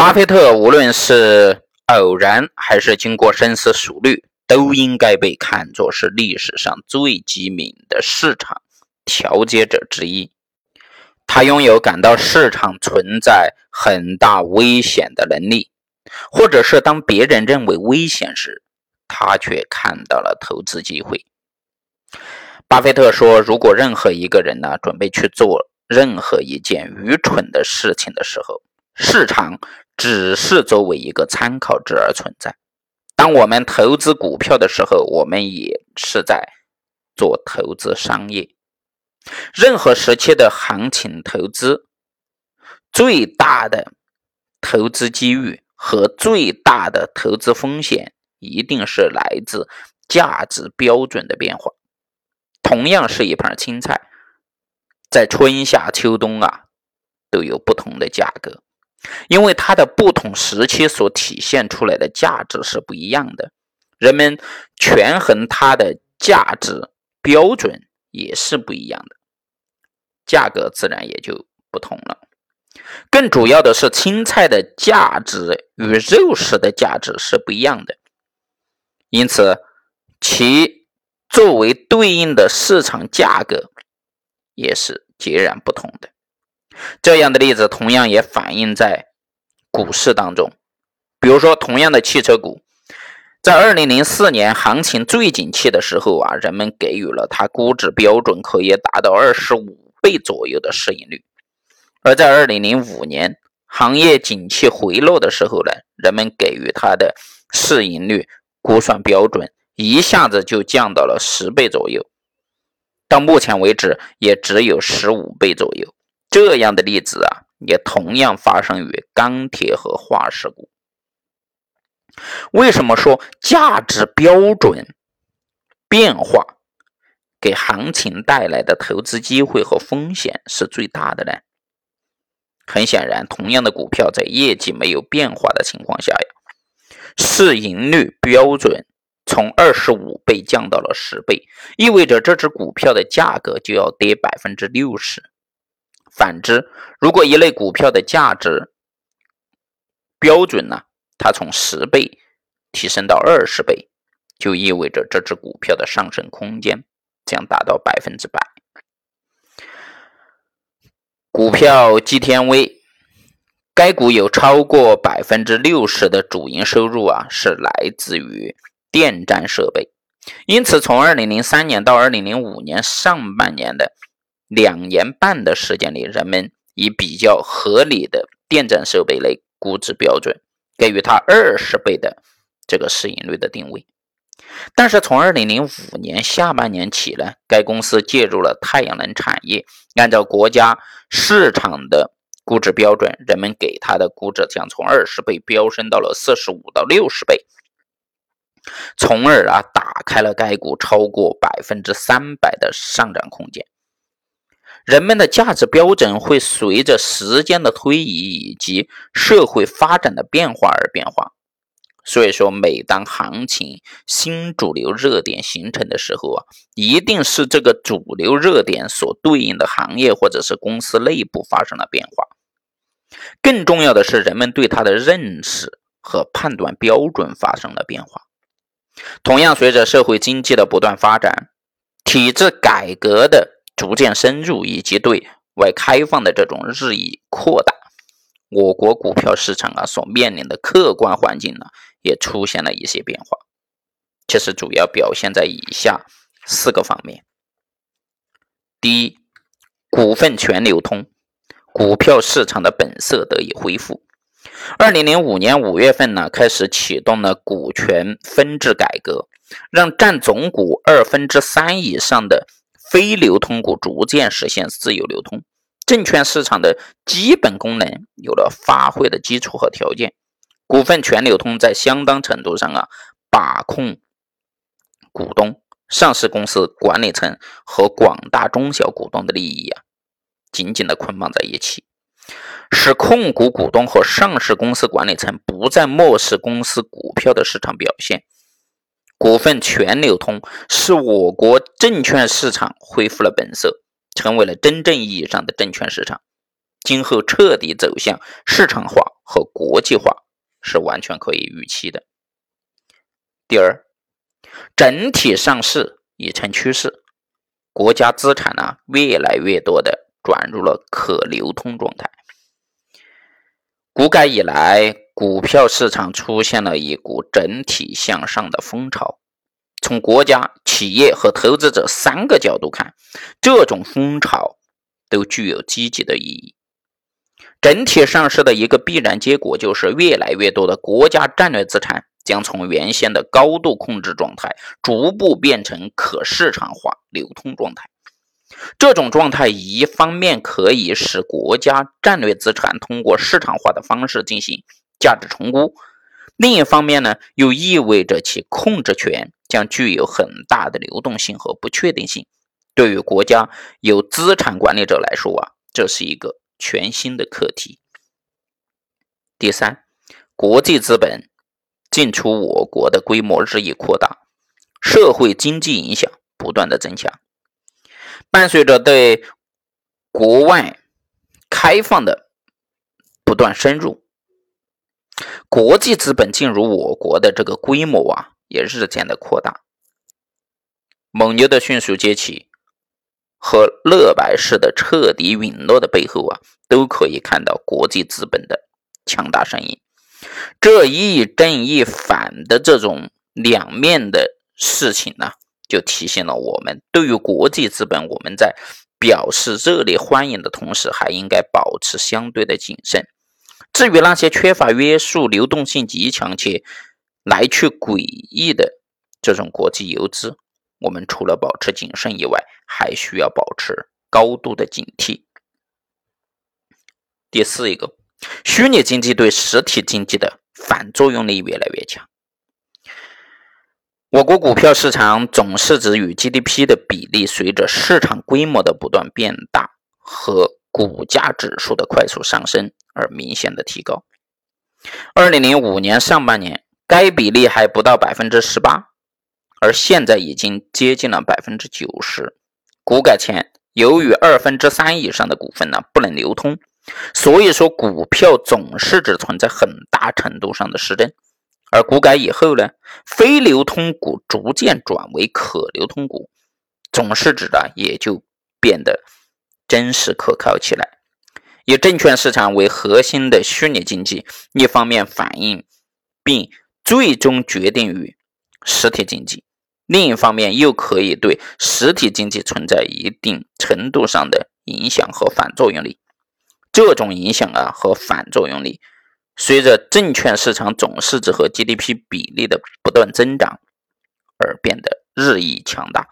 巴菲特无论是偶然还是经过深思熟虑，都应该被看作是历史上最机敏的市场调节者之一。他拥有感到市场存在很大危险的能力，或者是当别人认为危险时，他却看到了投资机会。巴菲特说：“如果任何一个人呢准备去做任何一件愚蠢的事情的时候，市场只是作为一个参考值而存在。当我们投资股票的时候，我们也是在做投资商业。”任何时期的行情投资，最大的投资机遇和最大的投资风险，一定是来自价值标准的变化。同样是一盘青菜，在春夏秋冬啊，都有不同的价格，因为它的不同时期所体现出来的价值是不一样的。人们权衡它的价值标准。也是不一样的，价格自然也就不同了。更主要的是，青菜的价值与肉食的价值是不一样的，因此其作为对应的市场价格也是截然不同的。这样的例子同样也反映在股市当中，比如说同样的汽车股。在二零零四年行情最景气的时候啊，人们给予了它估值标准可以达到二十五倍左右的市盈率；而在二零零五年行业景气回落的时候呢，人们给予它的市盈率估算标准一下子就降到了十倍左右，到目前为止也只有十五倍左右。这样的例子啊，也同样发生于钢铁和化石股。为什么说价值标准变化给行情带来的投资机会和风险是最大的呢？很显然，同样的股票在业绩没有变化的情况下呀，市盈率标准从二十五倍降到了十倍，意味着这只股票的价格就要跌百分之六十。反之，如果一类股票的价值标准呢？它从十倍提升到二十倍，就意味着这只股票的上升空间将达到百分之百。股票基天威，该股有超过百分之六十的主营收入啊是来自于电站设备，因此从二零零三年到二零零五年上半年的两年半的时间里，人们以比较合理的电站设备类估值标准。给予它二十倍的这个市盈率的定位，但是从二零零五年下半年起呢，该公司介入了太阳能产业，按照国家市场的估值标准，人们给它的估值将从二十倍飙升到了四十五到六十倍，从而啊打开了该股超过百分之三百的上涨空间。人们的价值标准会随着时间的推移以及社会发展的变化而变化，所以说，每当行情新主流热点形成的时候啊，一定是这个主流热点所对应的行业或者是公司内部发生了变化。更重要的是，人们对它的认识和判断标准发生了变化。同样，随着社会经济的不断发展，体制改革的。逐渐深入以及对外开放的这种日益扩大，我国股票市场啊所面临的客观环境呢也出现了一些变化。其实主要表现在以下四个方面：第一，股份全流通，股票市场的本色得以恢复。二零零五年五月份呢，开始启动了股权分置改革，让占总股二分之三以上的。非流通股逐渐实现自由流通，证券市场的基本功能有了发挥的基础和条件。股份全流通在相当程度上啊，把控股东、上市公司管理层和广大中小股东的利益啊，紧紧的捆绑在一起，使控股股东和上市公司管理层不再漠视公司股票的市场表现。股份全流通，使我国证券市场恢复了本色，成为了真正意义上的证券市场。今后彻底走向市场化和国际化是完全可以预期的。第二，整体上市已成趋势，国家资产呢越来越多的转入了可流通状态。股改以来，股票市场出现了一股整体向上的风潮。从国家、企业和投资者三个角度看，这种风潮都具有积极的意义。整体上市的一个必然结果就是，越来越多的国家战略资产将从原先的高度控制状态，逐步变成可市场化流通状态。这种状态一方面可以使国家战略资产通过市场化的方式进行价值重估，另一方面呢，又意味着其控制权将具有很大的流动性和不确定性。对于国家有资产管理者来说啊，这是一个全新的课题。第三，国际资本进出我国的规模日益扩大，社会经济影响不断的增强。伴随着对国外开放的不断深入，国际资本进入我国的这个规模啊，也日渐的扩大。蒙牛的迅速崛起和乐百氏的彻底陨落的背后啊，都可以看到国际资本的强大身影。这一正一反的这种两面的事情呢？就提醒了我们，对于国际资本，我们在表示热烈欢迎的同时，还应该保持相对的谨慎。至于那些缺乏约束、流动性极强且来去诡异的这种国际游资，我们除了保持谨慎以外，还需要保持高度的警惕。第四一个，虚拟经济对实体经济的反作用力越来越强。我国股票市场总市值与 GDP 的比例，随着市场规模的不断变大和股价指数的快速上升而明显的提高。二零零五年上半年，该比例还不到百分之十八，而现在已经接近了百分之九十。股改前，由于二分之三以上的股份呢不能流通，所以说股票总市值存在很大程度上的失真。而股改以后呢，非流通股逐渐转为可流通股，总市值呢也就变得真实可靠起来。以证券市场为核心的虚拟经济，一方面反映并最终决定于实体经济，另一方面又可以对实体经济存在一定程度上的影响和反作用力。这种影响啊和反作用力。随着证券市场总市值和 GDP 比例的不断增长，而变得日益强大。